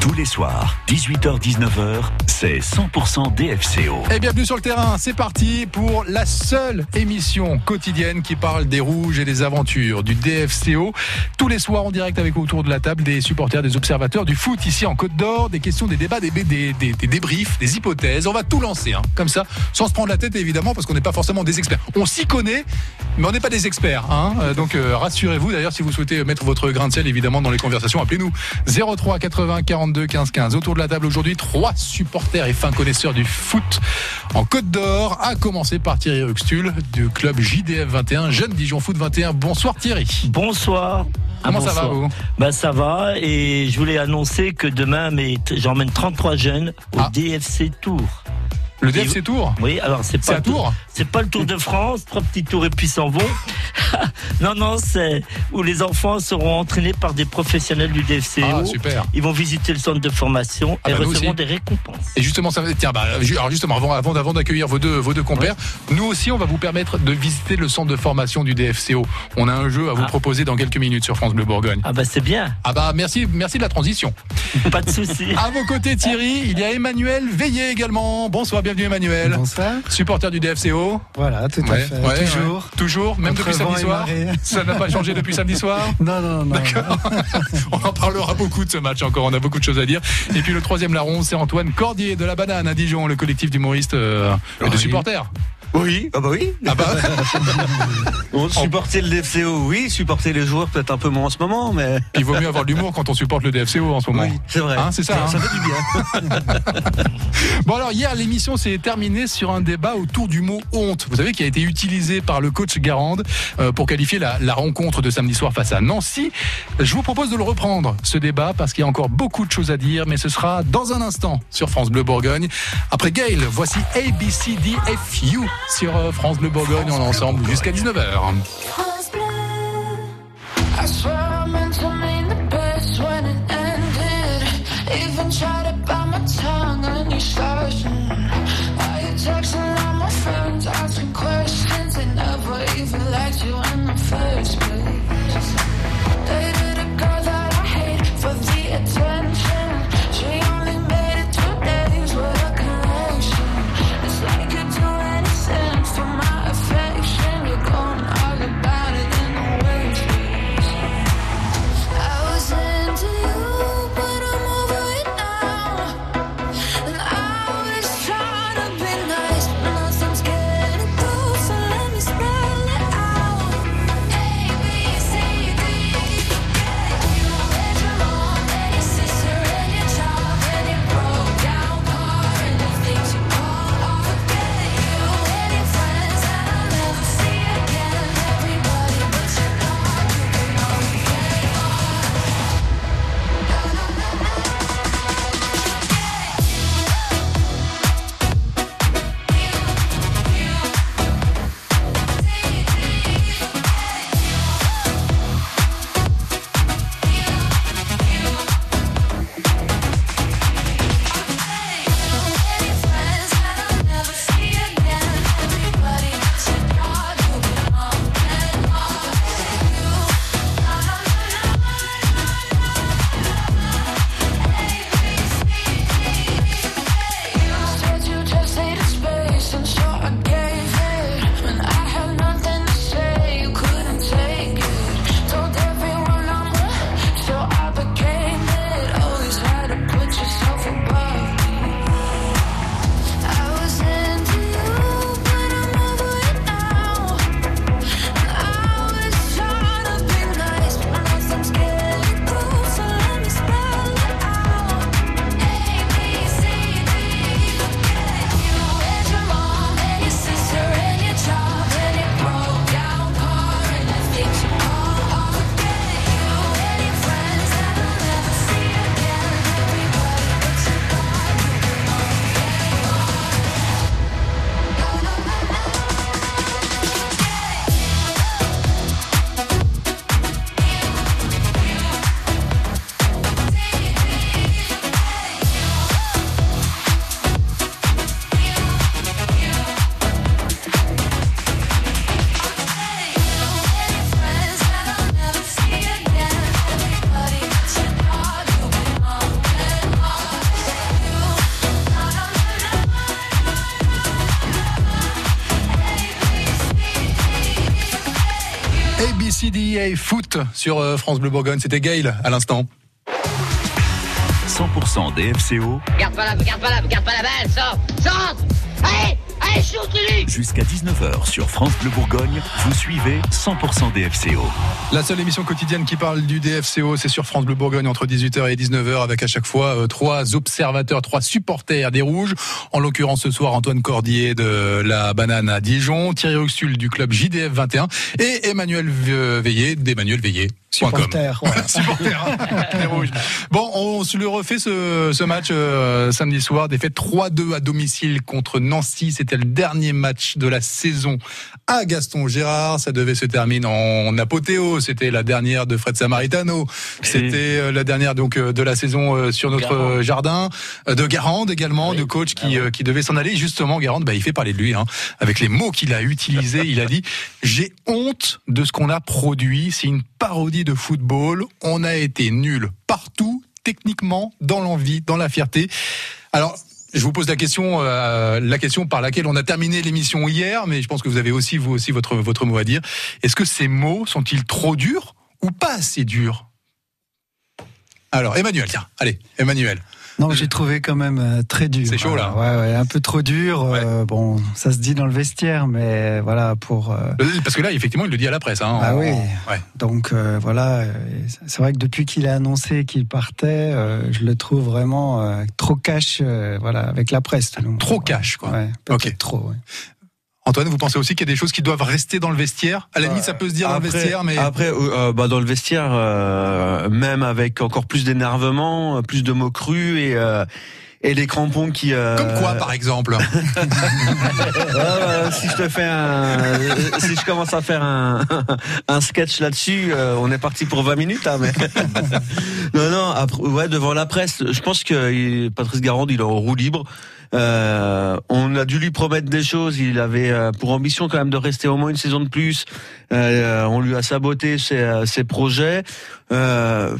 Tous les soirs, 18h-19h, c'est 100% DFCO. Et bienvenue sur le terrain, c'est parti pour la seule émission quotidienne qui parle des rouges et des aventures du DFCO. Tous les soirs en direct avec autour de la table des supporters, des observateurs du foot ici en Côte d'Or, des questions, des débats, des, des, des, débriefs, des hypothèses. On va tout lancer, hein, comme ça, sans se prendre la tête évidemment, parce qu'on n'est pas forcément des experts. On s'y connaît, mais on n'est pas des experts. Hein. Euh, donc euh, rassurez-vous, d'ailleurs, si vous souhaitez mettre votre grain de sel évidemment dans les conversations, appelez-nous 03 80 42 15 15. Autour de la table aujourd'hui, trois supporters et fins connaisseurs du foot en Côte d'Or, à commencer par Thierry Ruxtul du club JDF 21, Jeune Dijon Foot 21. Bonsoir Thierry. Bonsoir. Comment ça va vous? Bah, Ça va et je voulais annoncer que demain j'emmène 33 jeunes au Ah. DFC Tour. Le DFC Tour Oui, alors c'est pas Tours C'est pas le Tour de France, trois petits tours et puis s'en vont. non, non, c'est où les enfants seront entraînés par des professionnels du DFCO. Ah, super. Ils vont visiter le centre de formation Ah et bah, recevront des récompenses. Et justement, ça tiens, bah, alors justement, avant, avant, avant d'accueillir vos deux, vos deux compères, nous aussi, on va vous permettre de visiter le centre de formation du DFCO. On a un jeu à vous Ah. proposer dans quelques minutes sur France Bleu Bourgogne. Ah bah c'est bien, Ah bah merci, merci de la transition. pas de souci. À vos côtés, Thierry, il y a Emmanuel Veillé également. Bonsoir, bienvenue Emmanuel. Bonsoir. Supporter du DFCO. Voilà, tout à Ouais, fait. ouais, Toujours. ouais. Toujours, même Entre depuis samedi soir. Ça n'a pas changé depuis samedi soir. Non, non, non. D'accord. On en parlera beaucoup de ce match encore. On a beaucoup de choses à dire. Et puis le troisième larron, c'est Antoine Cordier de la Banane à Dijon, le collectif d'humoristes euh, et de supporters. Oui, ah bah oui. Ah bah, Bon, supporter le DFCO, oui. Supporter les joueurs, peut-être un peu moins en ce moment, mais. il vaut mieux avoir de l'humour quand on supporte le DFCO en ce moment. Oui, c'est vrai. Hein, c'est ça, Ça, hein. fait du bien. Bon alors hier l'émission s'est terminée sur un débat autour du mot honte. Vous savez qui a été utilisé par le coach Garande euh, pour qualifier la, la rencontre de samedi soir face à Nancy. Je vous propose de le reprendre ce débat parce qu'il y a encore beaucoup de choses à dire, mais ce sera dans un instant sur France Bleu Bourgogne. Après Gail, voici ABCDFU sur euh, France Bleu Bourgogne. On ensemble jusqu'à 19h. France Bleu. I swear I meant to mean the best when it ended. Even tried to bite my tongue and you started. Why you texting Foot sur euh, France Bleu Bourgogne. C'était Gail à l'instant. 100% DFCO Garde pas la, garde pas la, garde pas la balle, sors, sors Allez, jusqu'à 19h sur France Bleu Bourgogne. Vous suivez 100% DFCO. La seule émission quotidienne qui parle du DFCO, c'est sur France Bleu Bourgogne entre 18h et 19h avec à chaque fois euh, trois observateurs, trois supporters des Rouges. En l'occurrence ce soir Antoine Cordier de la Banane à Dijon, Thierry Ruxul du club JDF 21 et Emmanuel Ve- Veillé d'Emmanuel Veillé. Supporter, ouais. Supporter hein, Rouges. Bon, on se le refait ce, ce match euh, samedi soir, défaite 3-2 à domicile contre Nancy. C'était le dernier match de la saison à Gaston Gérard. Ça devait se terminer en apothéose. C'était la dernière de Fred Samaritano. C'était euh, la dernière donc euh, de la saison euh, sur notre jardin. Euh, De Garande également, Oui. de coach qui, Ah euh, qui devait s'en aller. Justement, Garande, bah, il fait parler de lui. Hein, avec les mots qu'il a utilisés, il a dit « J'ai honte de ce qu'on a produit. C'est une parodie de football. On a été nul partout, techniquement, dans l'envie, dans la fierté. » Alors, je vous pose la question, euh, la question par laquelle on a terminé l'émission hier, mais je pense que vous avez aussi vous aussi votre votre mot à dire. Est-ce que ces mots sont-ils trop durs ou pas assez durs? Alors, Emmanuel, tiens, allez, Emmanuel. Non, j'ai trouvé quand même euh, très dur. C'est chaud, là. Ouais, ouais, un peu trop dur. euh, bon, ça se dit dans le vestiaire, mais voilà, pour. euh, Parce que là, effectivement, il le dit à la presse. Hein, Ah oui. Donc euh, voilà, c'est vrai que depuis qu'il a annoncé qu'il partait, je le trouve vraiment trop cash, voilà, avec la presse. tout le monde. Trop cash, quoi. Ok. trop. Antoine, vous pensez aussi qu'il y a des choses qui doivent rester dans le vestiaire? À la limite, ça peut se dire dans le Après- vestiaire, mais après, euh, euh, bah, dans le vestiaire, euh, même avec encore plus d'énervement, euh, plus de mots crus et euh, et les crampons qui. euh, comme quoi, par exemple si je te fais un, euh, si je commence à faire un, un sketch là-dessus, euh, on est parti pour 20 minutes, hein, mais. non, non, après, ouais, devant la presse, je pense que Patrice Garande, il est en roue libre. Euh, on a dû lui promettre des choses. Il avait euh, pour ambition quand même de rester au moins une saison de plus. Euh, on lui a saboté ses, euh, ses projets. Euh,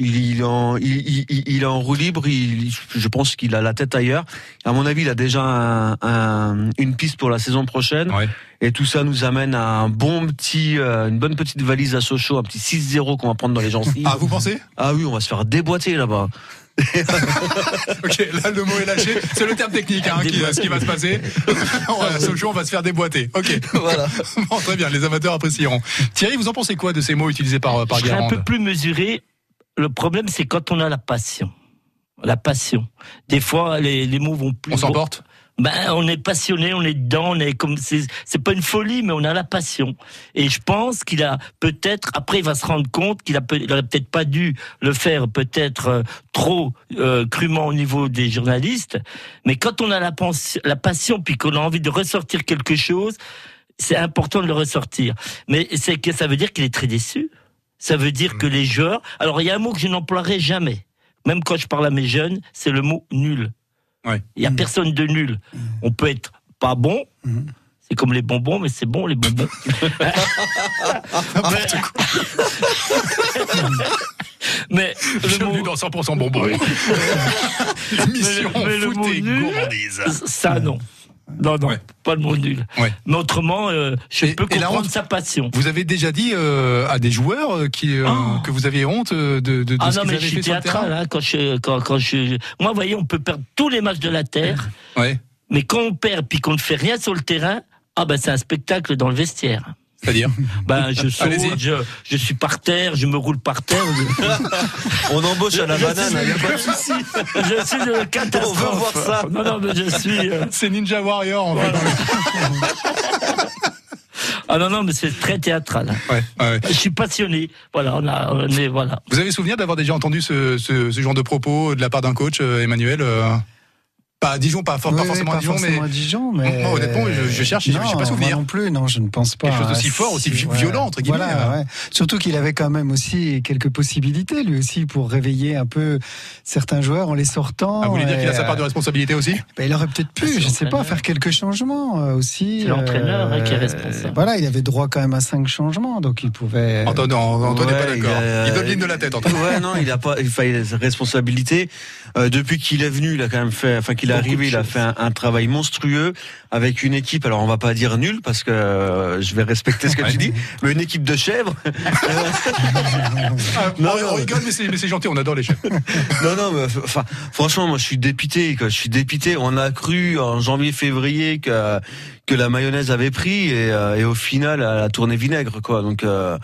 il, en, il, il- il est en roue libre. Il, je pense qu'il a la tête ailleurs. À mon avis, il a déjà un- un- une piste pour la saison prochaine. Ouais. Et tout ça nous amène à un bon petit, euh, une bonne petite valise à Sochaux, un petit 6-0 qu'on va prendre dans les gencives. Ah, vous pensez? Ah oui, on va se faire déboîter là-bas. Ok, là le mot est lâché. C'est le terme technique hein, qui, ce qui va se passer. va, Sochaux, on va se faire déboîter. Ok. Voilà. Bon, très bien, les amateurs apprécieront. Thierry, vous en pensez quoi de ces mots utilisés par, par Je serais un peu plus mesuré. Le problème, c'est quand on a la passion. La passion. Des fois, les, les mots vont plus. On s'emporte Ben, on est passionné, on est dedans, on est comme c'est c'est pas une folie, mais on a la passion. Et je pense qu'il a peut-être après il va se rendre compte qu'il a peut-être pas dû le faire peut-être euh, trop euh, crûment au niveau des journalistes. Mais quand on a la, la passion puis qu'on a envie de ressortir quelque chose, c'est important de le ressortir. Mais c'est que ça veut dire qu'il est très déçu. Ça veut dire que les joueurs. Alors il y a un mot que je n'emploierai jamais, même quand je parle à mes jeunes, c'est le mot nul. Ouais. Il y a personne de nul. On peut être pas bon. Mhm. C'est comme les bonbons, mais c'est bon les bonbons. Mais le mot, dans 100% bonbon. Mission Mais le- mais le foot mot et nul, gourmandise. ça non. Non, non, Ouais. pas le mot nul. Ouais. Mais autrement, euh, je Et- peux comprendre honte sa passion. Vous avez déjà dit euh, à des joueurs euh, qui, euh, Oh. que vous aviez honte de, de, de Ah ce non, qu'ils mais avaient je suis fait sur le théâtral, hein, quand je, quand, quand je, moi, vous voyez, on peut perdre tous les matchs de la terre, Ouais. mais quand on perd puis qu'on ne fait rien sur le terrain, ah ben c'est un spectacle dans le vestiaire. C'est-à-dire Ben je saute, je, je suis par terre, je me roule par terre. On embauche à la Je banane, il n'y a pas de souci. je suis de catastrophe. On veut voir ça. Non, non, mais je suis. euh, C'est Ninja Warrior en fait. Ah non, non, mais c'est très théâtral. Ouais, ouais. Je suis passionné. Voilà, on a, on est, voilà. Vous avez souvenir d'avoir déjà entendu ce, ce, ce genre de propos de la part d'un coach, euh, Emmanuel euh, Pas à Dijon, pas, for- pas Oui, forcément oui, à Dijon, mais forcément à Dijon, mais Moi, honnêtement, je- je cherche et je- non, j'ai pas souvenir. moi non plus, non, je ne pense pas. Quelque chose d'aussi fort, aussi vi- violent, entre guillemets, Voilà, euh. ouais. Surtout qu'il avait quand même aussi quelques possibilités, lui aussi, pour réveiller un peu certains joueurs en les sortant. Ah, vous voulez dire qu'il a sa part euh, de responsabilité aussi bah, il aurait peut-être Ah, pu, c'est je sais pas, faire quelques changements euh, aussi. C'est l'entraîneur, hein, qui est responsable. Voilà, il avait droit quand même à cinq changements, donc il pouvait. Antoine, Antoine n'est pas Ouais, d'accord. il donne ligne de la tête, Antoine. Ouais, non, il a pas, il responsabilité. Euh, depuis qu'il est venu, il a quand même fait, enfin qu'il qu'il est arrivé, il a fait un, un travail monstrueux avec une équipe. Alors on va pas dire nulle parce que euh, je vais respecter ce que Ouais. tu dis, mais une équipe de chèvres. Non, on, non. on rigole, mais c'est mais c'est gentil, on adore les chefs. non, non, mais enfin, franchement, moi, je suis dépité. Quoi. Je suis dépité. On a cru en janvier-février que que la mayonnaise avait pris et, euh, et au final, elle a tourné vinaigre, quoi. Donc. euh,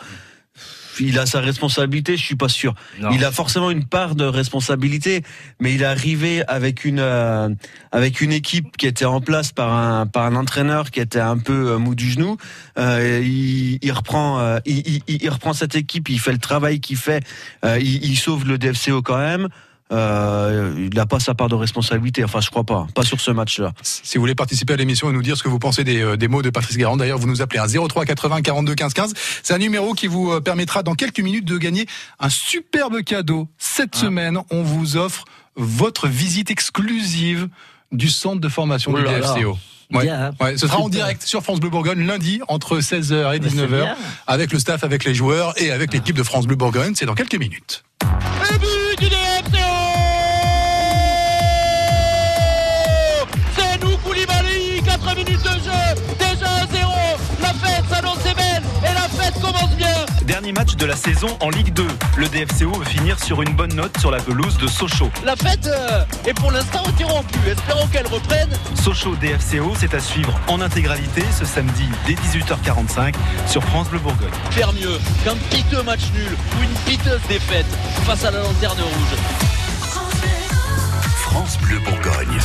il a sa responsabilité, je suis pas sûr. Non. Il a forcément une part de responsabilité, mais il est arrivé avec une euh, avec une équipe qui était en place par un par un entraîneur qui était un peu euh, mou du genou. Euh, il, il reprend euh, il, il- il reprend cette équipe, il fait le travail qu'il fait, euh, il, il sauve le DFCO quand même. Euh, il n'a pas sa part de responsabilité. Enfin, je crois pas. Pas sur ce match-là. Si vous voulez participer à l'émission et nous dire ce que vous pensez des, euh, des mots de Patrice Garand, d'ailleurs, vous nous appelez à 03 80 42 15 15. C'est un numéro qui vous euh, permettra dans quelques minutes de gagner un superbe cadeau. Cette semaine, on vous offre votre visite exclusive du centre de formation Oh du. DFCO. Ouais. Bien. Ouais, ce sera en direct sur France Bleu Bourgogne lundi entre 16h et Mais c'est 19h bien. avec le staff, avec les joueurs et avec l'équipe de France Bleu Bourgogne. C'est dans quelques minutes. Dernier match de la saison en Ligue 2. Le DFCO veut finir sur une bonne note sur la pelouse de Sochaux. La fête euh, est pour l'instant interrompue. Espérons qu'elle reprenne. Sochaux DFCO, c'est à suivre en intégralité ce samedi dès 18h45 sur France Bleu Bourgogne. Faire mieux qu'un piteux match nul ou une piteuse défaite face à la lanterne rouge. France Bleu Bourgogne.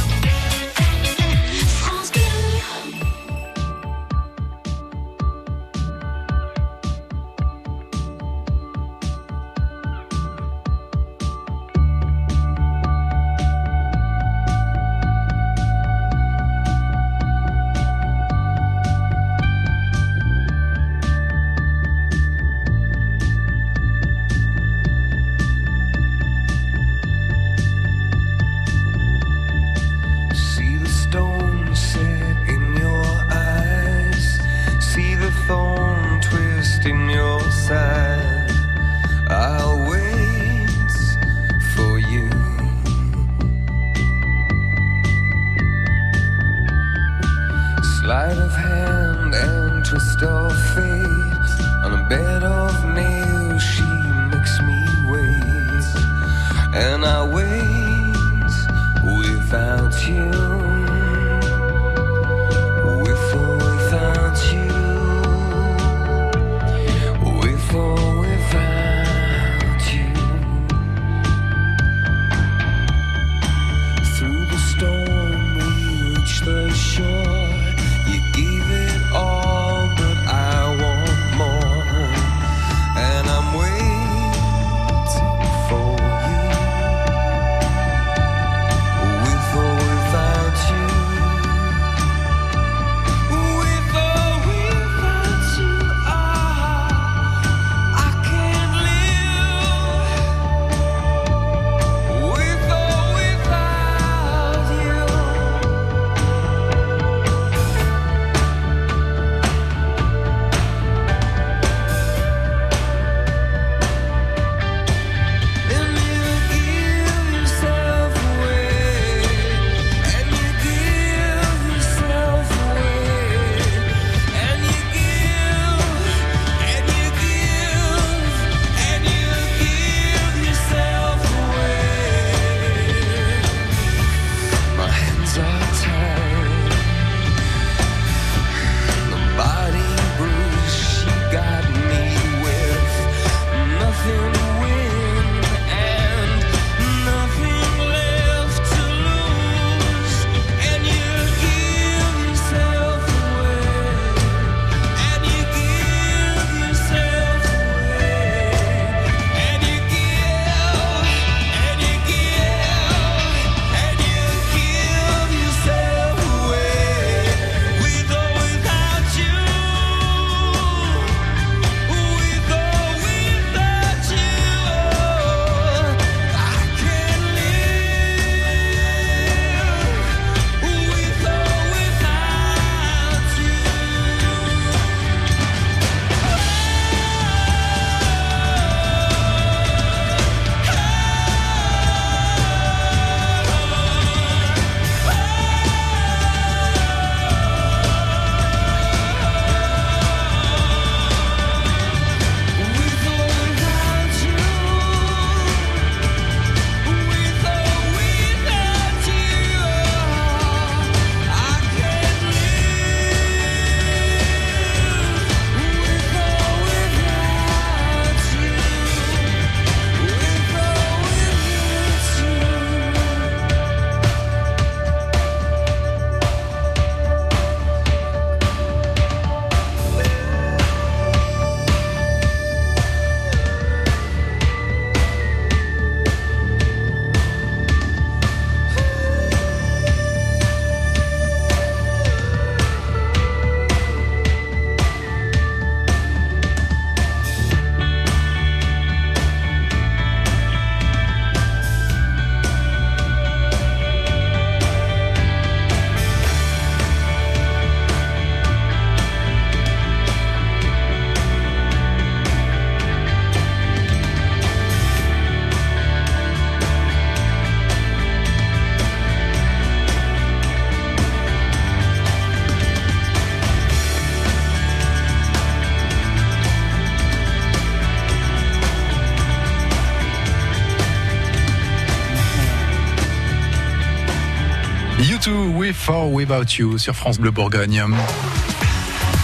Without you sur France Bleu Bourgogne.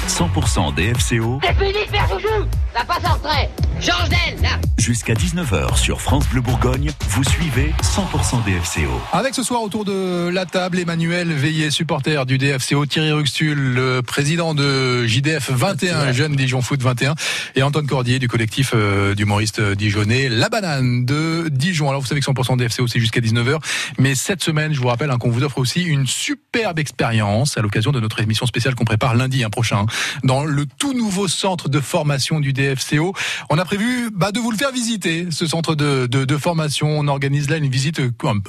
100% DFCO C'est fini de faire joujou Ça passe en retrait. Change d'aile, là jusqu'à 19h sur France Bleu Bourgogne. Vous suivez 100% DFCO. Avec ce soir autour de la table, Emmanuel Veillet, supporter du DFCO, Thierry Ruxtul, le président de JDF 21, Jeune Dijon Foot 21, et Antoine Cordier du collectif euh, d'humoristes dijonnais, La Banane de Dijon. Alors vous savez que 100% DFCO c'est jusqu'à 19h, mais cette semaine, je vous rappelle hein, qu'on vous offre aussi une superbe expérience à l'occasion de notre émission spéciale qu'on prépare lundi hein, prochain dans le tout nouveau centre de formation du DFCO. On a prévu bah, de vous le faire visiter, ce centre de, de, de formation. On organise là une visite,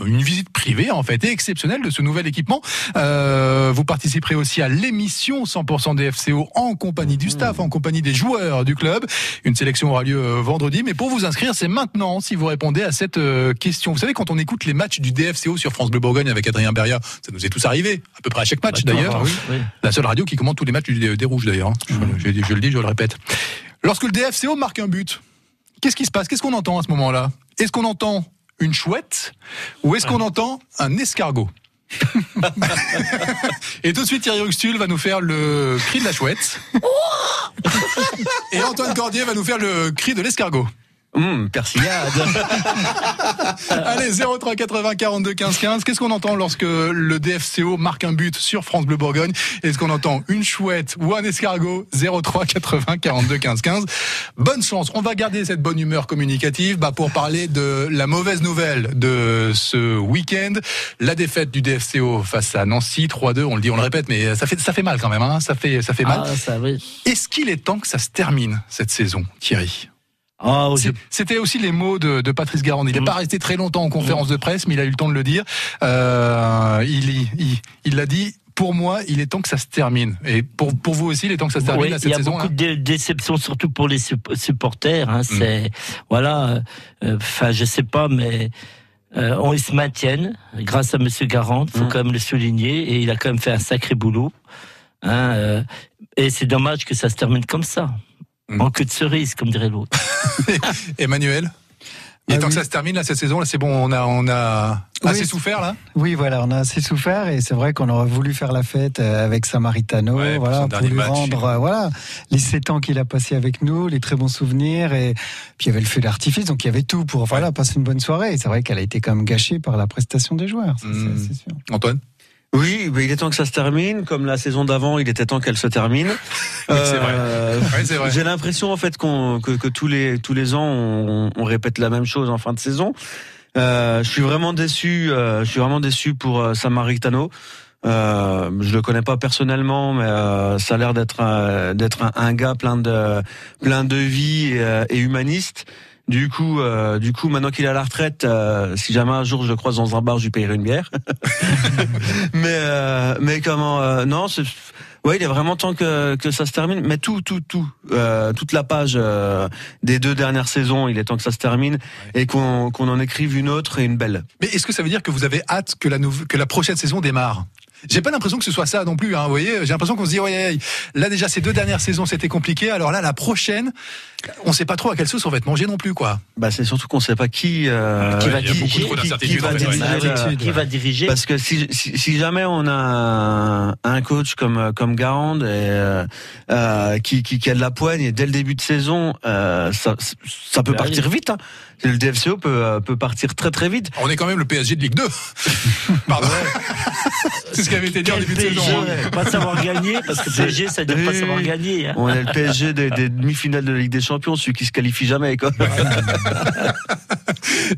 une visite privée en fait, et exceptionnelle de ce nouvel équipement. Euh, vous participerez aussi à l'émission 100% DFCO en compagnie du staff, en compagnie des joueurs du club. Une sélection aura lieu euh, vendredi, mais pour vous inscrire, c'est maintenant si vous répondez à cette euh, question. Vous savez, quand on écoute les matchs du DFCO sur France Bleu Bourgogne avec Adrien Beria, ça nous est tous arrivé, à peu près à chaque match d'ailleurs. Oui, oui. La seule radio qui commente tous les matchs du- des Rouges d'ailleurs. hein. Je, je- je le dis, je le répète. Lorsque le DFCO marque un but, qu'est-ce qui se passe? Qu'est-ce qu'on entend à ce moment-là? Est-ce qu'on entend une chouette ou est-ce qu'on entend un escargot? Et tout de suite, Thierry Ruxtul va nous faire le cri de la chouette. Et Antoine Cordier va nous faire le cri de l'escargot. Hum, persillade. Allez, 03 80 42 15 15. Qu'est-ce qu'on entend lorsque le DFCO marque un but sur France Bleu Bourgogne? Est-ce qu'on entend une chouette ou un escargot? 03 80 42 15 15. Bonne chance. On va garder cette bonne humeur communicative bah, pour parler de la mauvaise nouvelle de ce week-end. La défaite du DFCO face à Nancy 3-2. On le dit, on le répète, mais ça fait, ça fait mal quand même. Hein. Ça fait, ça fait mal. Ah, ça, oui. Est-ce qu'il est temps que ça se termine cette saison, Thierry? Ah, C'était aussi les mots de, de Patrice Garand. Il n'est Mm. pas resté très longtemps en conférence de presse, mais il a eu le temps de le dire. Euh, il il- il- il l'a dit. Pour moi, il est temps que ça se termine. Et pour, pour vous aussi, il est temps que ça se termine Oui, il cette y a saison. beaucoup hein. de dé- déceptions, surtout pour les sup- supporters. Mm. Hein, C'est voilà, euh, enfin, je sais pas, mais euh, on ils se maintiennent grâce à Monsieur Garand. Faut Mm. quand même le souligner, et il a quand même fait un sacré boulot. Hein, euh, et c'est dommage que ça se termine comme ça, Mm. en queue de cerise, comme dirait l'autre. Emmanuel il est Ah temps oui. que ça se termine là cette saison. Là, c'est bon. On a, on a assez Oui. souffert là? Oui, voilà, on a assez souffert et c'est vrai qu'on aurait voulu faire la fête euh, avec Samaritano, Ouais, voilà, pour lui match. rendre, euh, voilà, les sept ans qu'il a passé avec nous, les très bons souvenirs et puis il y avait le feu d'artifice, donc il y avait tout pour, voilà, passer une bonne soirée. Et c'est vrai qu'elle a été quand même gâchée par la prestation des joueurs, ça, c'est- Mm. c'est sûr. Antoine? Oui, mais il est temps que ça se termine. Comme la saison d'avant, il était temps qu'elle se termine. Oui, c'est vrai. Euh, vrai. J'ai l'impression en fait qu'on que, que tous les tous les ans on, on répète la même chose en fin de saison. Euh, je suis vraiment déçu. euh, je suis vraiment déçu pour Samaritano. Euh, je le connais pas personnellement, mais euh, ça a l'air d'être un, d'être un, un gars plein de plein de vie et, et humaniste. Du coup, euh, du coup, maintenant qu'il est à la retraite, euh, si jamais un jour je le croise dans un bar, je lui payerai une bière. mais euh, mais comment euh, Non, c'est Ouais, il est vraiment temps que, que ça se termine. Mais tout, tout, tout, euh, toute la page euh, des deux dernières saisons, il est temps que ça se termine et qu'on qu'on en écrive une autre et une belle. Mais est-ce que ça veut dire que vous avez hâte que la, que la prochaine saison démarre? J'ai pas l'impression que ce soit ça non plus, hein, vous voyez. J'ai l'impression qu'on se dit, ouais, là déjà ces deux dernières saisons c'était compliqué, alors là la prochaine, on sait pas trop à quelle sauce on va être mangé non plus, quoi. Bah, c'est surtout qu'on sait pas qui euh, Qui va diriger, trop qui- qui d'incertitudes, va en fait, ouais. diriger la- qui va diriger Parce que si, si, si jamais on a un, coach comme comme Garand et euh, euh, qui, qui qui a de la poigne et dès le début de saison, euh, ça ça peut Bah partir vite. Hein. Le DFCO peut euh, peut partir très très vite. On est quand même le PSG de Ligue 2. Pardon. C'est ce qui avait été dit en début de PSG, saison. hein. Pas savoir gagner, parce que PSG, ça ne veut pas Oui, savoir oui. gagner. hein. On est le PSG des, des demi-finales de la Ligue des Champions, celui qui se qualifie jamais. Quoi.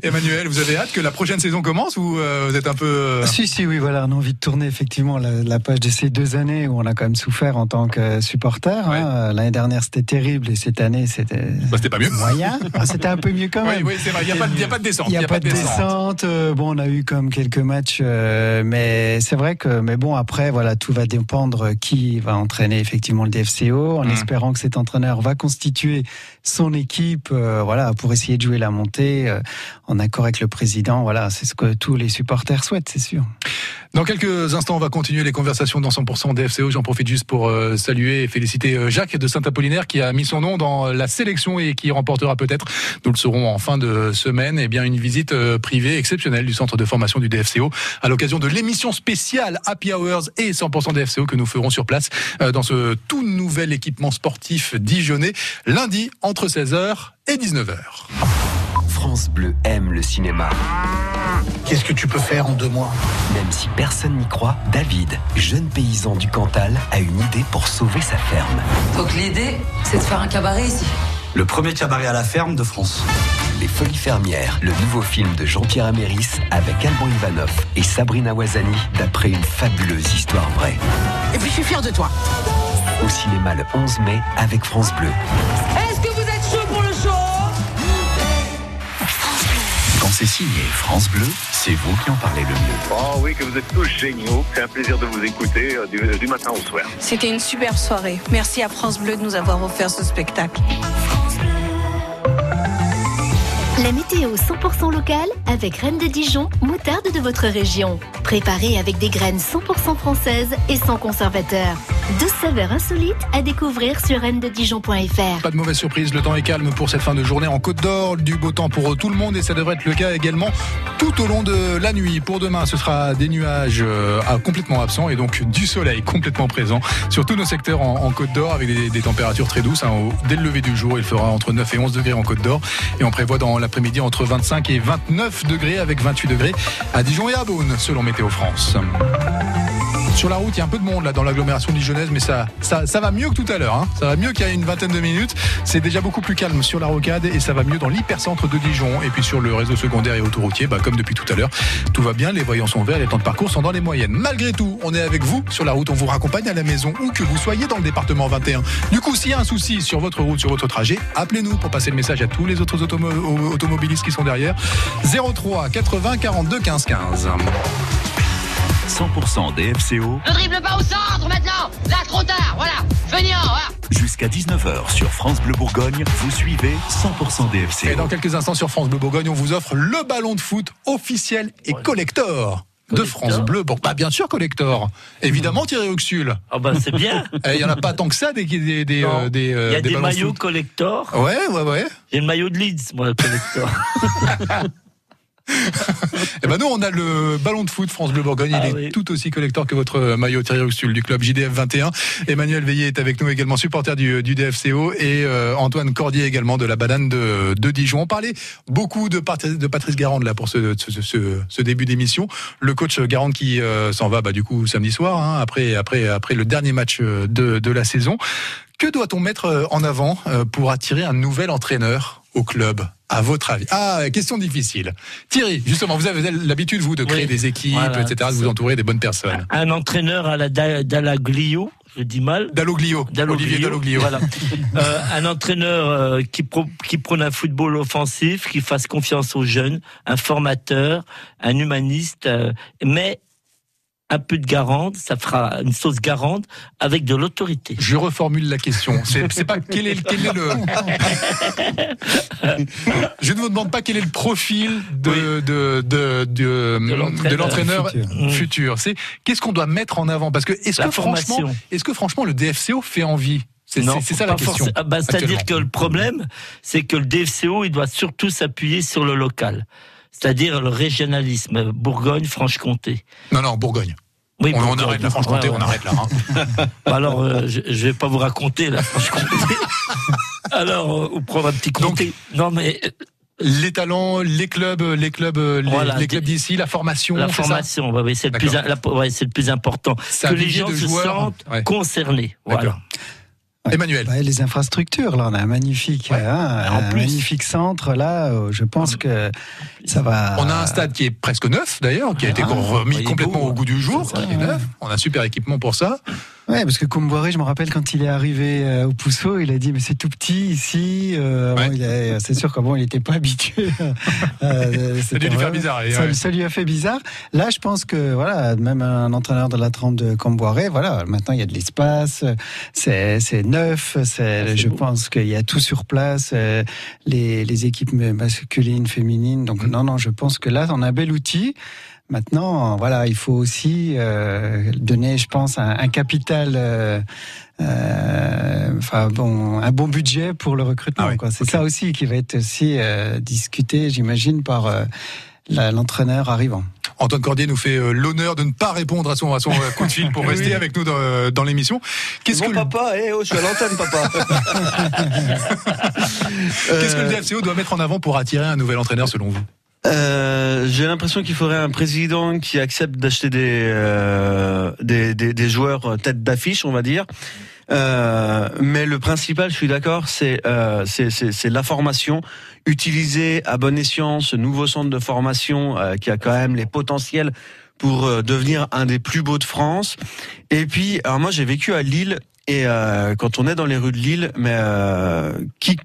Emmanuel, vous avez hâte que la prochaine saison commence ou euh, vous êtes un peu. euh, Si, si, oui, voilà, on a envie de tourner effectivement la, la page de ces deux années où on a quand même souffert en tant que supporter. hein. Ouais. L'année dernière, c'était terrible et cette année, c'était bah, c'était pas mieux. moyen. Ah, c'était un peu mieux quand Oui, même. oui, c'est vrai. Il n'y a, pas de- il y a pas de descente. Il n'y a, pas de descente. euh, Bon, on a eu comme quelques matchs, euh, mais c'est vrai que, mais bon, après, voilà, tout va dépendre qui va entraîner effectivement le DFCO, en Mm. espérant que cet entraîneur va constituer son équipe, euh, voilà, pour essayer de jouer la montée euh, en accord avec le président. Voilà, c'est ce que tous les supporters souhaitent, c'est sûr. Dans quelques instants, on va continuer les conversations dans 100% DFCO. J'en profite juste pour euh, saluer et féliciter Jacques de Saint-Apollinaire qui a mis son nom dans la sélection et qui remportera peut-être, nous le saurons en fin de semaine, eh bien une visite privée exceptionnelle du centre de formation du DFCO à l'occasion de l'émission spéciale Happy Hours et 100% DFCO que nous ferons sur place dans ce tout nouvel équipement sportif dijonnais lundi entre 16h et 19h. France Bleu aime le cinéma. Qu'est-ce que tu peux faire en deux mois? Même si personne n'y croit, David, jeune paysan du Cantal, a une idée pour sauver sa ferme. Donc l'idée, c'est de faire un cabaret ici. Le premier cabaret à la ferme de France. Les Folies Fermières, le nouveau film de Jean-Pierre Améris avec Alban Ivanov et Sabrina Wazani d'après une fabuleuse histoire vraie. Et puis je suis fier de toi. Au cinéma le 11 mai avec France Bleu. C'est signé France Bleu, c'est vous qui en parlez le mieux. Oh oui, que vous êtes tous géniaux. C'est un plaisir de vous écouter euh, du, du matin au soir. C'était une superbe soirée. Merci à France Bleu de nous avoir offert ce spectacle. La météo 100% locale avec Reine de Dijon, moutarde de votre région. Préparée avec des graines 100% françaises et sans conservateur. Deux saveurs insolites à découvrir sur reine-de-dijon.fr. Pas de mauvaise surprise, le temps est calme pour cette fin de journée en Côte d'Or, du beau temps pour tout le monde et ça devrait être le cas également tout au long de la nuit. Pour demain, ce sera des nuages euh, complètement absents et donc du soleil complètement présent sur tous nos secteurs en, Côte d'Or avec des, températures très douces. hein. Dès le lever du jour, il fera entre 9 et 11 degrés en Côte d'Or et on prévoit dans l'après-midi entre 25 et 29 degrés avec 28 degrés à Dijon et à Beaune selon Météo France. Sur la route, il y a un peu de monde là dans l'agglomération dijonnaise, mais ça, va mieux que tout à l'heure. hein. Ça va mieux qu'il y a une vingtaine de minutes. C'est déjà beaucoup plus calme sur la rocade et ça va mieux dans l'hypercentre de Dijon. Et puis sur le réseau secondaire et autoroutier, bah, comme depuis tout à l'heure, tout va bien. Les voyants sont verts, les temps de parcours sont dans les moyennes. Malgré tout, on est avec vous sur la route. On vous raccompagne à la maison où que vous soyez dans le département 21. Du coup, s'il y a un souci sur votre route, sur votre trajet, appelez-nous pour passer le message à tous les autres automo- automobilistes qui sont derrière. 03 80 42 15 15. 100% DFCO Ne dribble pas au centre maintenant Là, trop tard, voilà Feignant, voilà jusqu'à 19h sur France Bleu Bourgogne. Vous suivez 100% Et DFCO. dans quelques instants sur France Bleu Bourgogne, on vous offre le ballon de foot officiel et collector. De France Bleu, bon, bah bien sûr collector. Évidemment Thierry Auxul. Ah bah c'est bien. Eh, Il y en a pas tant que ça des des des, euh, des, euh, Il y a des, maillots foot. collector. Ouais, ouais, ouais. J'ai le maillot de Leeds, moi, collector. Eh ben nous, on a le ballon de foot France Bleu Bourgogne. Ah Il est oui. tout aussi collector que votre maillot Thierry Auxul du club JDF 21. Emmanuel Veillé est avec nous également, supporter du, du DFCO et euh, Antoine Cordier également de la banane de, de Dijon. On parlait beaucoup de, Pat- de Patrice Garande là pour ce, ce, ce- ce début d'émission. Le coach Garande qui euh, s'en va bah, du coup samedi soir hein, après, après, après le dernier match euh, de, de la saison. Que doit-on mettre euh, en avant euh, pour attirer un nouvel entraîneur au club à votre avis? Ah, question difficile. Thierry, justement, vous avez l'habitude, vous, de créer Oui. des équipes, Voilà. etc., de vous entourer des bonnes personnes. Un entraîneur à la Da- Dallaglio, je dis mal. Dalloglio, Olivier Dalloglio. Voilà. Euh, un entraîneur euh, qui, pro- qui prône un football offensif, qui fasse confiance aux jeunes, un formateur, un humaniste, euh, mais un peu de garante, ça fera une sauce garante avec de l'autorité. Je reformule la question. C'est pas quel est, quel est le. Je ne vous demande pas quel est le profil de de de de, l'entraîneur de l'entraîneur futur. futur. C'est qu'est-ce qu'on doit mettre en avant? Parce que est-ce La que franchement est-ce que franchement le DFCO fait envie? C'est Non, c'est- c'est ça la question. Ah bah, C'est-à-dire que le problème, c'est que le DFCO, il doit surtout s'appuyer sur le local. C'est-à-dire le régionalisme, Bourgogne-Franche-Comté. Non non Bourgogne. Oui, on, on arrête la Franche-Comté, Ouais, on arrête là. hein. Bah Alors, euh, je, je vais pas vous raconter la Franche-Comté. Alors, euh, ou prendre un petit comté. non, mais euh, Les talents, les clubs, les clubs, les, Voilà, les clubs d'ici, la formation. la formation, c'est le, plus, D'accord. la- ouais, c'est le plus important. Que les gens se joueurs. sentent Ouais. concernés. Voilà. D'accord. Emmanuel. Ouais, les infrastructures, là, on a un magnifique, hein, En un plus. magnifique centre. Là, euh, je pense que ça va. On a un stade qui est presque neuf d'ailleurs, qui a été Ah, remis complètement beau, au goût du jour. c'est ça, qui est neuf. On a un super équipement pour ça. Ouais, parce que Comboiré, je me rappelle quand il est arrivé euh, au Pousseau, il a dit mais c'est tout petit ici. Euh, c'est sûr qu'avant il n'était pas habitué. Euh, Ça a dû lui faire bizarre, Ça, ouais. ça lui a fait bizarre. Là, je pense que voilà, même un entraîneur de la trempe de Comboiré, voilà, maintenant il y a de l'espace, c'est c'est neuf, c'est je pense qu'il y a tout sur place, euh, les les équipes masculines, féminines. Donc. Non non, je pense que là on a un bel outil. Maintenant, voilà, il faut aussi euh, donner, je pense, un, un capital, euh, euh, enfin bon, un bon budget pour le recrutement. Ah oui. C'est ça aussi qui va être aussi euh, discuté, j'imagine, par euh, l'entraîneur arrivant. Antoine Cordier nous fait l'honneur de ne pas répondre à son, à son coup de fil pour Oui. rester avec nous dans, dans l'émission. Qu'est-ce Bon que, le, papa, eh oh, je suis à l'antenne, papa. qu'est-ce que le DFCO doit mettre en avant pour attirer un nouvel entraîneur selon vous? Euh, j'ai l'impression qu'il faudrait un président qui accepte d'acheter des, euh, des, des, des joueurs tête d'affiche, on va dire. Euh, mais le principal, je suis d'accord, c'est euh, c'est la formation. Utiliser à bon escient ce nouveau centre de formation euh, qui a quand même les potentiels pour euh, devenir un des plus beaux de France. Et puis, alors moi j'ai vécu à Lille et euh, quand on est dans les rues de Lille, mais euh, qui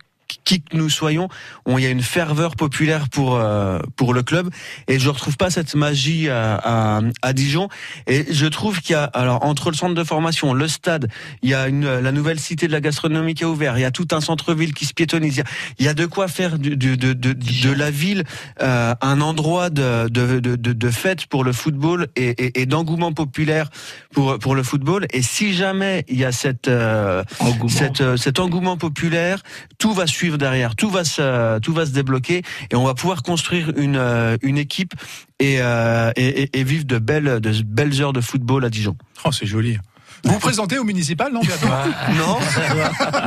qui que nous soyons, on- il y a une ferveur populaire pour euh, pour le club. Et je retrouve pas cette magie à, à, à Dijon. Et je trouve qu'il y a alors entre le centre de formation, le stade, il y a une la nouvelle cité de la gastronomie qui est ouverte, il y a tout un centre-ville qui se piétonise, il y a, il y a de quoi faire du, du- de, de, de la ville euh, un endroit de, de, de, fête pour le football et, et, et d'engouement populaire pour pour le football. Et si jamais il y a cette euh, cette, euh, cet engouement populaire, tout va suivre derrière, tout va se, tout va se débloquer et on va pouvoir construire une, euh, une équipe et, euh, et, et- et vivre de belles, de belles heures de football à Dijon. Oh, c'est joli. Vous vous présentez au municipal, non bientôt Non,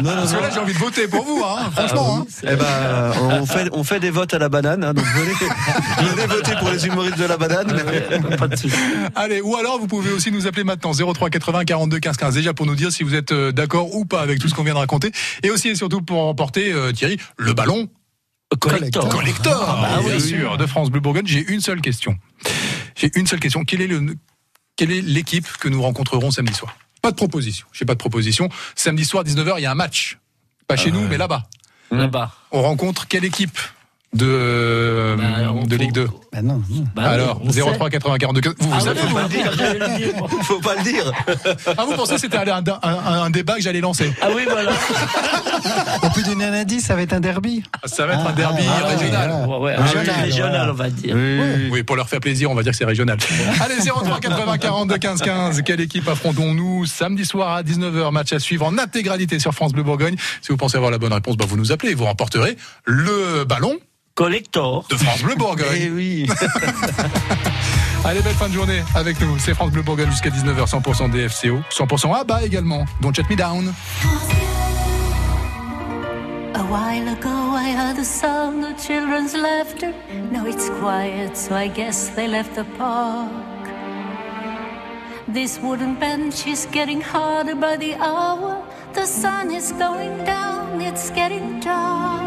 non, Parce que là, j'ai envie de voter pour vous, hein, franchement. hein. Eh ben, euh, on fait, on fait des votes à la banane, hein, donc venez, venez voter pour les humoristes de la banane. mais- Allez, ou alors vous pouvez aussi nous appeler maintenant 03 80 42 15 15 déjà pour nous dire si vous êtes euh, d'accord ou pas avec tout ce qu'on vient de raconter et aussi et surtout pour remporter euh, Thierry le ballon Collector. collector Ah bah bien oui. sûr de France Bleu Bourgogne. J'ai une seule question. J'ai une seule question. Quel est le quelle est l'équipe que nous rencontrerons samedi soir? Pas de proposition. J'ai pas de proposition. Samedi soir 19h, il y a un match. Pas chez nous, mais là-bas. Là-bas. On rencontre quelle équipe? De euh, de Ligue 2 Bah non, non. Bah Alors oui, on 03 sait. 80 42 15. Vous, vous Ah savez vous faut le dire. Faut pas le dire. Ah, vous pensez que c'était un, un- un- un débat que j'allais lancer Ah oui, voilà. On peut donner un indice, ça va être un derby. Ça va être un Ah, derby ah, régional. Ouais, ouais, Ah, régional, on va dire. Oui, oui, pour leur faire plaisir, on va dire que c'est régional. Allez, 03 80 42 15 15. Quelle équipe affrontons-nous samedi soir à 19h Match à suivre en intégralité sur France Bleu Bourgogne. Si vous pensez avoir la bonne réponse, bah, vous nous appelez et vous remporterez le ballon Collector. de France Bleu Eh Bourgogne. oui. Allez, belle fin de journée avec nous. C'est France Bleu Bourgogne jusqu'à 19h, 100% DFCO, 100% ABBA également. Don't shut me down. A while ago, I heard the sound of children's laughter. Now it's quiet, so I guess they left the park. This wooden bench is getting harder by the hour. The sun is going down, it's getting dark.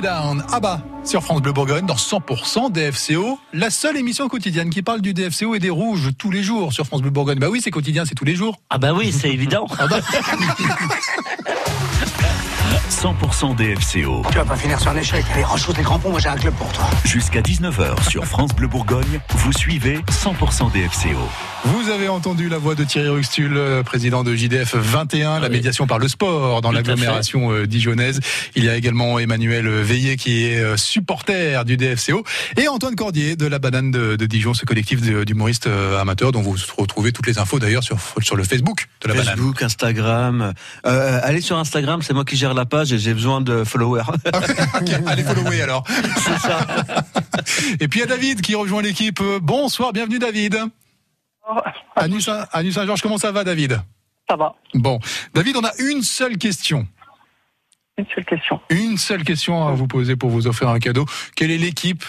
Me Down. Ah bah, sur France Bleu Bourgogne, dans 100% DFCO, la seule émission quotidienne qui parle du DFCO et des rouges tous les jours sur France Bleu Bourgogne. Bah oui, c'est quotidien, c'est tous les jours. Ah bah oui, c'est évident. Ah bah. 100% DFCO. Tu vas pas finir sur un échec. Allez, range les crampons, moi j'ai un club pour toi. Jusqu'à 19h sur France Bleu Bourgogne, vous suivez 100% DFCO. Vous avez entendu la voix de Thierry Ruxtul, euh, président de JDF 21, la médiation par le sport dans l'agglomération euh, dijonnaise. Il y a également Emmanuel Veillé qui est euh, supporter du DFCO et Antoine Cordier de la Banane de, de Dijon, ce collectif d'humoristes amateurs dont vous retrouvez toutes les infos d'ailleurs sur, sur le Facebook de la Banane. Facebook, Instagram. Euh, allez sur Instagram, c'est moi qui gère la page et j'ai besoin de followers. Ok, allez follower alors. c'est ça. Et puis il y a David qui rejoint l'équipe. Bonsoir, bienvenue David. Nu Saint-Georges, comment ça va David? Ça va. Bon, David, on a une seule question. Une seule question. Une seule question à vous poser pour vous offrir un cadeau. Quelle est l'équipe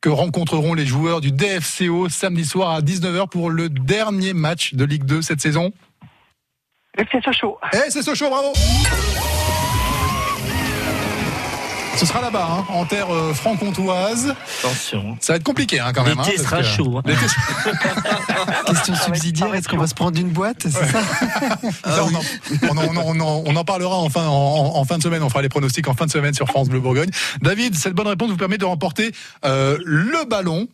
que rencontreront les joueurs du DFCO samedi soir à 19h pour le dernier match de Ligue 2 cette saison? C'est Sochaux. Eh, c'est Sochaux, bravo Ce sera là-bas, hein, en terre euh, franc-comtoise. Attention. Ça va être compliqué hein, quand même. L'été hein, sera que- chaud, hein. Question subsidiaire, est-ce qu'on va se prendre une boîte C'est ça Ça, on, en, on en- on en- on en- on en parlera en fin, en, en fin de semaine. On fera les pronostics en fin de semaine sur France Bleu Bourgogne. David, cette bonne réponse vous permet de remporter euh, le ballon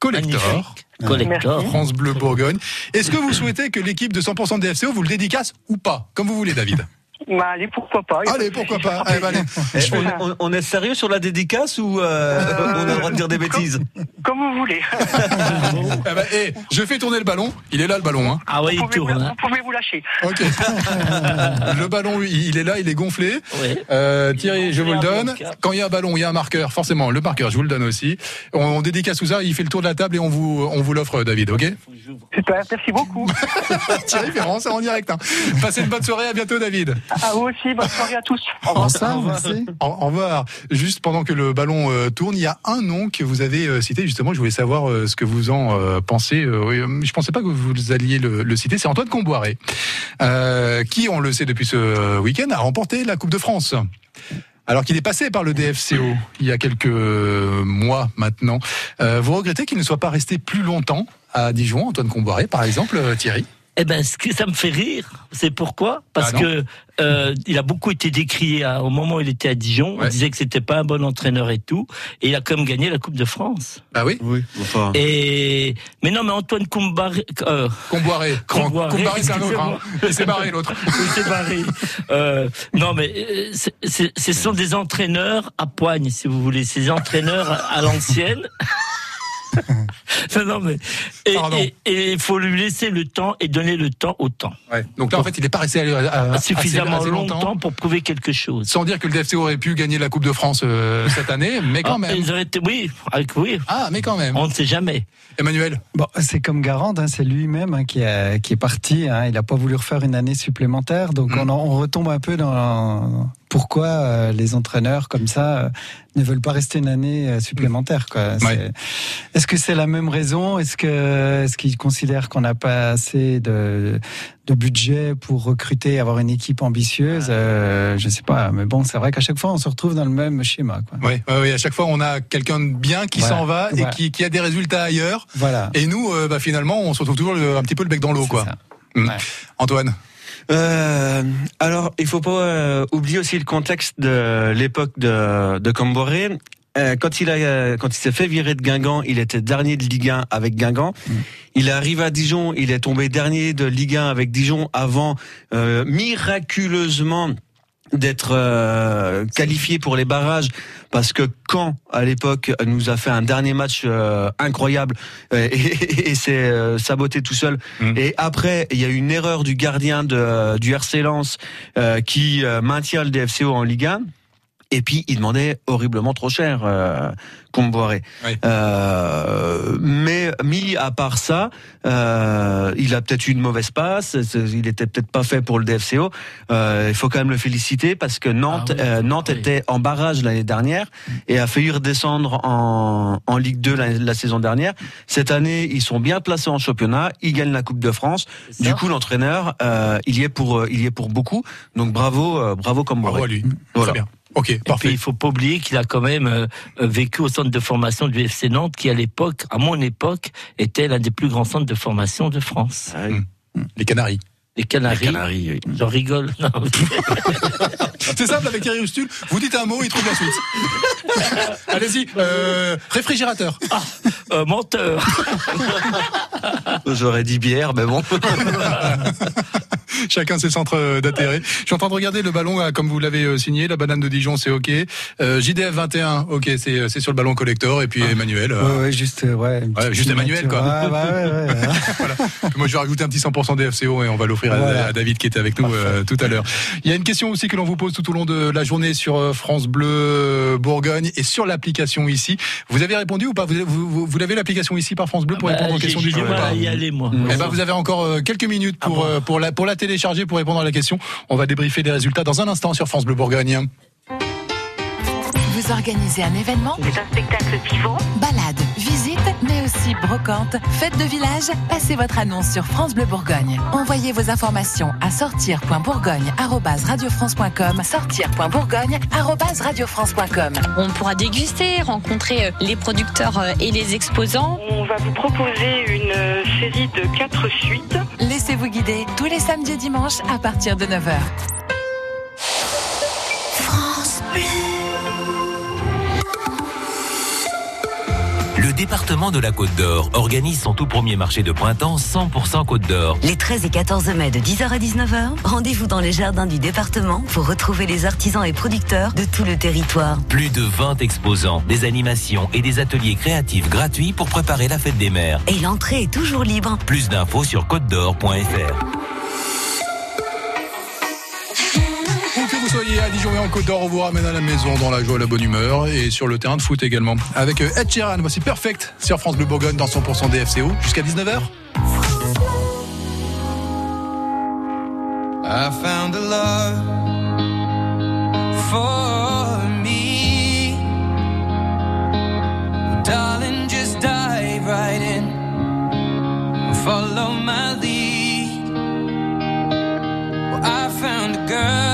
collector. Collector. Merci. France Bleu Bourgogne. Est-ce que vous souhaitez que l'équipe de 100% DFCO vous le dédicace ou pas Comme vous voulez, David? Bah, allez, pourquoi pas. Allez, pourquoi pas Allez, bah, allez. Eh, Je fais- on, on- on est sérieux sur la dédicace ou euh, on a le droit de dire des bêtises Comme vous voulez. Eh ben, eh, je fais tourner le ballon. Il est là, le ballon. Hein. Ah vous, il vous, tourne. hein. vous pouvez vous lâcher. Ok. le ballon, il il est là, il est gonflé. Euh, Thierry, je vous le donne. Quand il y a un ballon, il y a un marqueur. Forcément, le marqueur, je vous le donne aussi. On, on dédicace tout ça. Il fait le tour de la table et on vous, on vous l'offre, David. Ok Super, merci beaucoup. Thierry Ferrand, c'est en direct. Hein. Passez une bonne soirée. À bientôt, David. À vous aussi, bonne soirée à tous. Au revoir. Ça, merci. Au au revoir. Juste pendant que le ballon euh, tourne, il y a un nom que vous avez euh, cité. Justement, je voulais savoir euh, ce que vous en euh, pensez. Je pensais pas que vous alliez le, le citer. C'est Antoine Comboiré, euh, qui, on le sait depuis ce week-end, a remporté la Coupe de France. Alors qu'il est passé par le DFCO il y a quelques mois maintenant. Euh, vous regrettez qu'il ne soit pas resté plus longtemps à Dijon, Antoine Comboiré, par exemple, Thierry? Eh ben, ce que ça me fait rire, c'est pourquoi? Parce Ah que euh, il a beaucoup été décrié à- au moment où il était à Dijon. Ouais. On disait que c'était pas un bon entraîneur et tout. Et il a quand même gagné la Coupe de France. Ah oui? Oui, enfin. Et mais non, mais Antoine Combaré, euh, Comboiré. Comboiré, c'est un autre. Hein. Il s'est barré, l'autre. il s'est barré. Euh, non, mais euh, c'est- c'est- ce sont des entraîneurs à poigne, si vous voulez. Ces entraîneurs à l'ancienne. non, non, mais et- Pardon. et et il faut lui laisser le temps et donner le temps au temps. Ouais. Donc là, en fait, il n'est pas resté à- à- assez- suffisamment assez longtemps pour prouver quelque chose. Sans dire que le DFC aurait pu gagner la Coupe de France euh, cette année, mais quand Ah, même. ils auraient été- oui, avec oui. Ah, mais quand même. On ne sait jamais. Emmanuel. Bon, c'est comme Garand, hein, c'est lui-même hein, qui, est parti. hein, il n'a pas voulu refaire une année supplémentaire. Donc Mm. on, en- on retombe un peu dans pourquoi euh, les entraîneurs comme ça euh, ne veulent pas rester une année euh, supplémentaire. Quoi. C'est- Ouais. Est-ce que c'est la même raison? Est-ce que est-ce qu'ils considèrent qu'on n'a pas assez de, de budget pour recruter, avoir une équipe ambitieuse? Euh, Je sais pas. Mais bon, c'est vrai qu'à chaque fois on se retrouve dans le même schéma. Quoi. Oui, ouais, ouais, à chaque fois, on a quelqu'un de bien qui Voilà. s'en va et Voilà. qui, qui a des résultats ailleurs. Voilà. Et nous, euh, bah, finalement, on se retrouve toujours le- un petit peu le bec dans l'eau. Quoi. Mm. Ouais. Antoine. Euh, alors, il faut pas euh, oublier aussi le contexte de l'époque de, de Camboré. Euh, quand il a, euh, quand il s'est fait virer de Guingamp, il était dernier de Ligue 1 avec Guingamp. Il est arrivé à Dijon, il est tombé dernier de Ligue 1 avec Dijon avant euh, miraculeusement d'être euh, qualifié pour les barrages parce que Caen à l'époque nous a fait un dernier match euh, incroyable euh, et, et s'est saboté tout seul Mm. et après il y a eu une erreur du gardien de, du RC Lens euh, qui euh, maintient le DFCO en Ligue 1 et puis il demandait horriblement trop cher euh, Comboiré. Oui. Euh, mais mis à part ça, euh, il a peut-être eu une mauvaise passe. Il était peut-être pas fait pour le DFCO. Euh, il faut quand même le féliciter parce que Nantes, Ah oui, euh, Nantes oui. était en barrage l'année dernière et a failli redescendre en, en Ligue 2 la, la saison dernière. Cette année, ils sont bien placés en championnat. Ils gagnent la Coupe de France. Du coup, l'entraîneur, euh, il y est pour, euh, il y est pour beaucoup. Donc bravo, euh, bravo comme Bravo à lui. Voilà. Très bien. Ok, Et puis il faut pas oublier qu'il a quand même euh, vécu au centre de formation du FC Nantes, qui à l'époque, à mon époque, était l'un des plus grands centres de formation de France. Les Canaries. Les Canaries. Les Canaries, oui. J'en rigole. C'est simple avec Thierry Hustul, vous dites un mot, il trouve la suite. Allez-y, euh, réfrigérateur. Euh, menteur. J'aurais dit bière, mais bon. Chacun ses centres d'intérêt. Je suis en train de regarder le ballon, là, comme vous l'avez euh, signé, la banane de Dijon, c'est OK. Euh, JDF 21, OK, c'est euh, c'est sur le ballon collector. Et puis Emmanuel. euh, Ouais, ouais, juste, euh, ouais. Ouais, juste Emmanuel, quoi. Ouais, ouais, ouais, ouais. Voilà. Moi, je vais rajouter un petit 100% DFCO et on va l'offrir à- Voilà. à, David qui était avec nous euh, tout à l'heure. Il y a une question aussi que l'on vous pose tout au long de la journée sur euh, France Bleu euh, Bourgogne et sur l'application ici. Vous avez répondu ou pas? Vous, vous, vous- vous l'avez l'application ici par France Bleu pour Bah, répondre aux j'ai- questions du jour ou pas? y aller, moi. Eh ben, vous avez encore euh, quelques minutes pour, euh, pour, la, pour la télécharger, pour répondre à la question. On va débriefer les résultats dans un instant sur France Bleu Bourgogne. Vous organisez un événement C'est un spectacle vivant. Balade, mais aussi brocante, fête de village. Passez votre annonce sur France Bleu Bourgogne. Envoyez vos informations à sortir.bourgogne@radiofrance.com. Sortir.bourgogne@radiofrance.com. On pourra déguster, rencontrer euh, les producteurs euh, et les exposants. On va vous proposer une euh, série de quatre suites. Laissez-vous guider tous les samedis et dimanches à partir de 9h. France Bleu. Le département de la Côte d'Or organise son tout premier marché de printemps 100% Côte d'Or. Les 13 et 14 mai de 10h à 19h, rendez-vous dans les jardins du département pour retrouver les artisans et producteurs de tout le territoire. Plus de 20 exposants, des animations et des ateliers créatifs gratuits pour préparer la fête des mères. Et l'entrée est toujours libre. Plus d'infos sur côtedor.fr. Où Dijon et en Côte d'Or, on vous ramène à la maison dans la joie, la bonne humeur et sur le terrain de foot également. Avec euh, Ed Sheeran, voici Perfect sur France Bleu Bourgogne dans 100% DFCO jusqu'à 19h. I found a love for me. Darling, just dive right in. Follow my lead. I found a girl,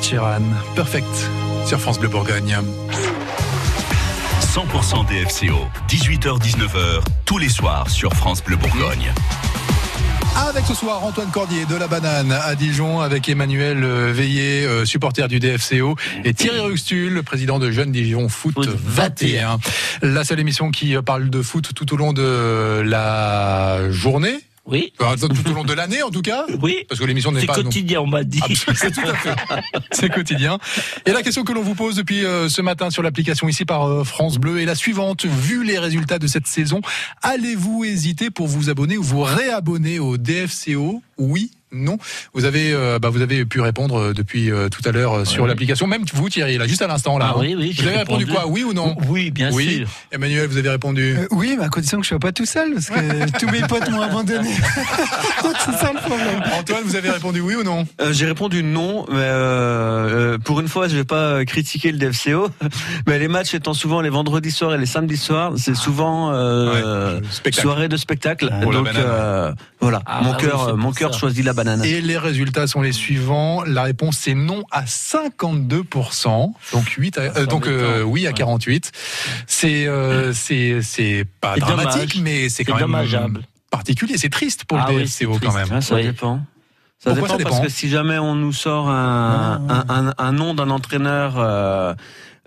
Ed Sheeran, Perfect, sur France Bleu Bourgogne. 100% DFCO, 18h-19h, tous les soirs sur France Bleu Bourgogne. Avec ce soir Antoine Cordier de la Banane à Dijon, avec Emmanuel euh, Veillé, euh, supporter du DFCO, et Thierry Ruxtul, le président de Jeunes Dijon Foot 21. La seule émission qui euh, parle de foot tout au long de la journée. Oui. Enfin, tout au long de l'année en tout cas. Oui. Parce que l'émission n'est C'est pas. non- quotidien, on m'a dit. C'est tout à fait. C'est quotidien. Et la question que l'on vous pose depuis euh, ce matin sur l'application ici par euh, France Bleu est la suivante. Vu les résultats de cette saison, allez-vous hésiter pour vous abonner ou vous réabonner au DFCO Oui non, vous avez euh, bah, vous avez pu répondre euh, depuis euh, tout à l'heure euh, sur Ouais. l'application. Même vous Thierry, là, juste à l'instant là. Ah hein. oui, oui, Vous avez répondu, répondu. quoi Oui ou non Oui, bien oui. sûr. Emmanuel, vous avez répondu. Euh, oui, mais à condition que je sois pas tout seul, parce que tous mes potes m'ont abandonné. C'est ça le problème. Antoine, vous avez répondu oui ou non Euh, J'ai répondu non, mais euh, euh, pour une fois, je vais pas critiquer le DFCO. Mais les matchs étant souvent les vendredis soirs et les samedis soirs, c'est souvent euh, spectacle. soirée de spectacle. La Donc euh, voilà, Ah, mon oui, cœur, mon cœur choisit la banane. Et les résultats sont les suivants. La réponse c'est non à 52%, donc 8 à- euh, donc euh, oui à 48. C'est euh, c'est c'est pas dramatique dommage. mais c'est quand même dommageable. particulier, c'est triste pour Ah le oui, DFCO c'est quand même. Ah, ça Oui. dépend. Ça Pourquoi dépend, ça parce que si jamais on nous sort un, un, un, un nom d'un entraîneur, euh,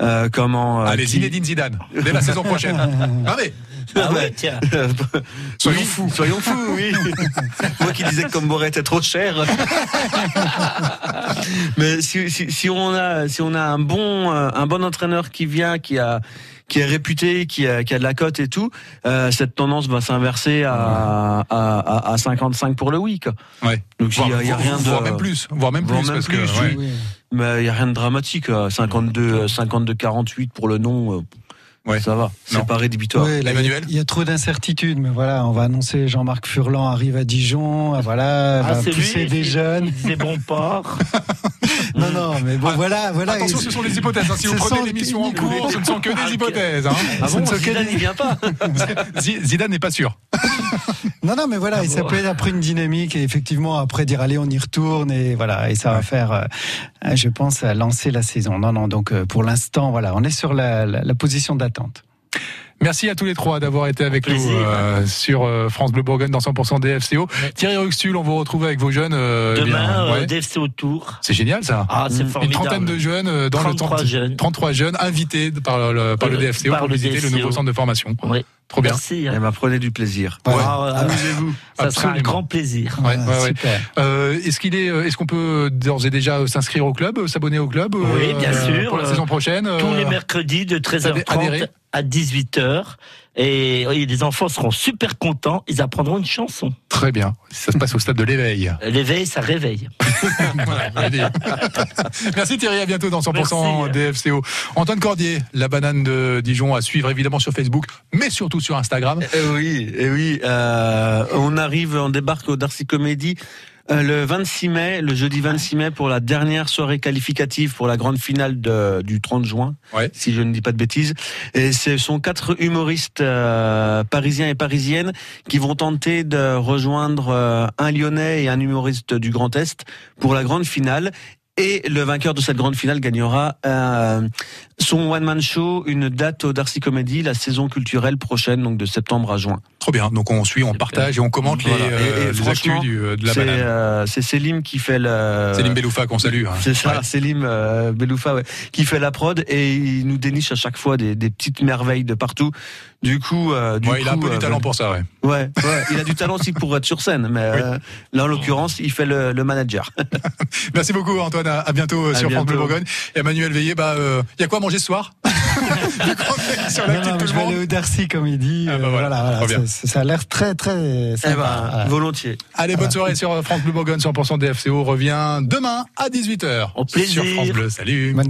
euh, comment euh, Allez, qui- Zinedine Zidane, dès la saison prochaine. Ah mais Ah Ouais. oui, tiens. soyons Oui, fous. Soyons fous, oui. Moi qui disais que Comboré était trop cher. Mais si, si, si on a si on a un bon euh, un bon entraîneur qui vient, qui a qui est réputé, qui a, qui a de la cote et tout, euh, cette tendance va s'inverser à, à, à, à 55 pour le oui. Quoi. Ouais. Donc il y a, rien de voire même plus, voire même voire plus même parce que plus, ouais. oui. mais il y a rien de dramatique. euh, 52 52 48 pour le non. Ouais. Ça va, c'est pas rédhibitoire. Ouais, là, il y a- Emmanuel il y a trop d'incertitudes, mais voilà, on va annoncer Jean-Marc Furlan arrive à Dijon, voilà, Ah, va c'est pousser lui, des jeunes. Disait bon port. Non, non, mais bon, voilà, voilà. Attention, ce sont des hypothèses. hein. Si vous Ce prenez l'émission en cours, ce ne sont que Ah, des ok. hypothèses. Hein. Ah Ce bon, que Zidane, il vient pas. Zidane n'est pas sûr. Non, non, mais voilà, et ça bon. peut être après une dynamique et effectivement après dire allez, on y retourne et voilà, et ça va faire, euh, je pense, lancer la saison. Non, non, donc euh, pour l'instant, voilà, on est sur la, la, la position d'attente. Merci à tous les trois d'avoir été avec nous euh, sur euh, France Bleu Bourgogne dans 100% DFCO. Thierry Ruxtul, on vous retrouve avec vos jeunes. euh, eh bien, Demain, euh, ouais. DFC autour. C'est génial ça. Ah, c'est Une formidable. trentaine de jeunes euh, dans le 33 temps. jeunes. 33 jeunes invités par le, par le Euh, DFCO par pour le visiter le DFCO. nouveau centre de formation. Trop bien. Merci. Ben, prenez du plaisir. Ah, ouais, Amusez-vous. Ça sera un Absolument. grand plaisir. Ouais, ouais, ouais. Super. Euh, est-ce qu'il est, euh, est-ce qu'on peut d'ores et déjà euh, s'inscrire au club, s'abonner au club euh, Oui, bien sûr. pour la Euh, saison prochaine Tous euh, les mercredis de adhérer 13h30 à 18h. Et oui, les enfants seront super contents. Ils apprendront une chanson. Très bien. Ça se passe au stade de l'éveil. L'éveil, ça réveille. Voilà. Merci Thierry, à bientôt dans 100% Merci. DFCO. Antoine Cordier, la banane de Dijon à suivre évidemment sur Facebook, mais surtout sur Instagram. Eh oui, eh oui. euh, on arrive, on débarque au Darcy Comedy euh, le 26 mai, le jeudi 26 mai pour la dernière soirée qualificative pour la grande finale de- du 30 juin, Ouais. si je ne dis pas de bêtises. Et ce sont quatre humoristes euh, parisiens et parisiennes qui vont tenter de rejoindre euh, un Lyonnais et un humoriste du Grand Est pour la grande finale. Et le vainqueur de cette grande finale gagnera euh, son one-man show, une date au Darcy Comedy, la saison culturelle prochaine, donc de septembre à juin. Trop bien. Donc on suit, on partage et on commente Voilà. les, euh, Et- et les franchement, actus du, euh, de la banane. euh, c'est Célim qui fait le. Céline Belloufa qu'on salue. hein. C'est ça, Ouais. Célim Belloufa, ouais, qui fait la prod et il nous déniche à chaque fois des, des petites merveilles de partout. Du coup, du Ouais, il a un coup, peu du talent pour ça, ouais. Ouais, il a du talent aussi pour être sur scène, mais là en l'occurrence, il fait le, le manager. Merci beaucoup Antoine, à, à bientôt euh, À sur France Bleu. Bourgogne. Et Emmanuel Veillé, bah, il y a quoi à manger ce soir sur Non, l'actu non, de tout je le vais aller au Darcy, comme il dit. Ah bah euh, voilà, ça, ça a l'air très, très Eh sympa. ben, Voilà. volontiers. Allez, bonne soirée sur France Bleu Bourgogne, 100% DFCO revient demain à 18h. Au plaisir. Sur France Bleu, salut. Bonne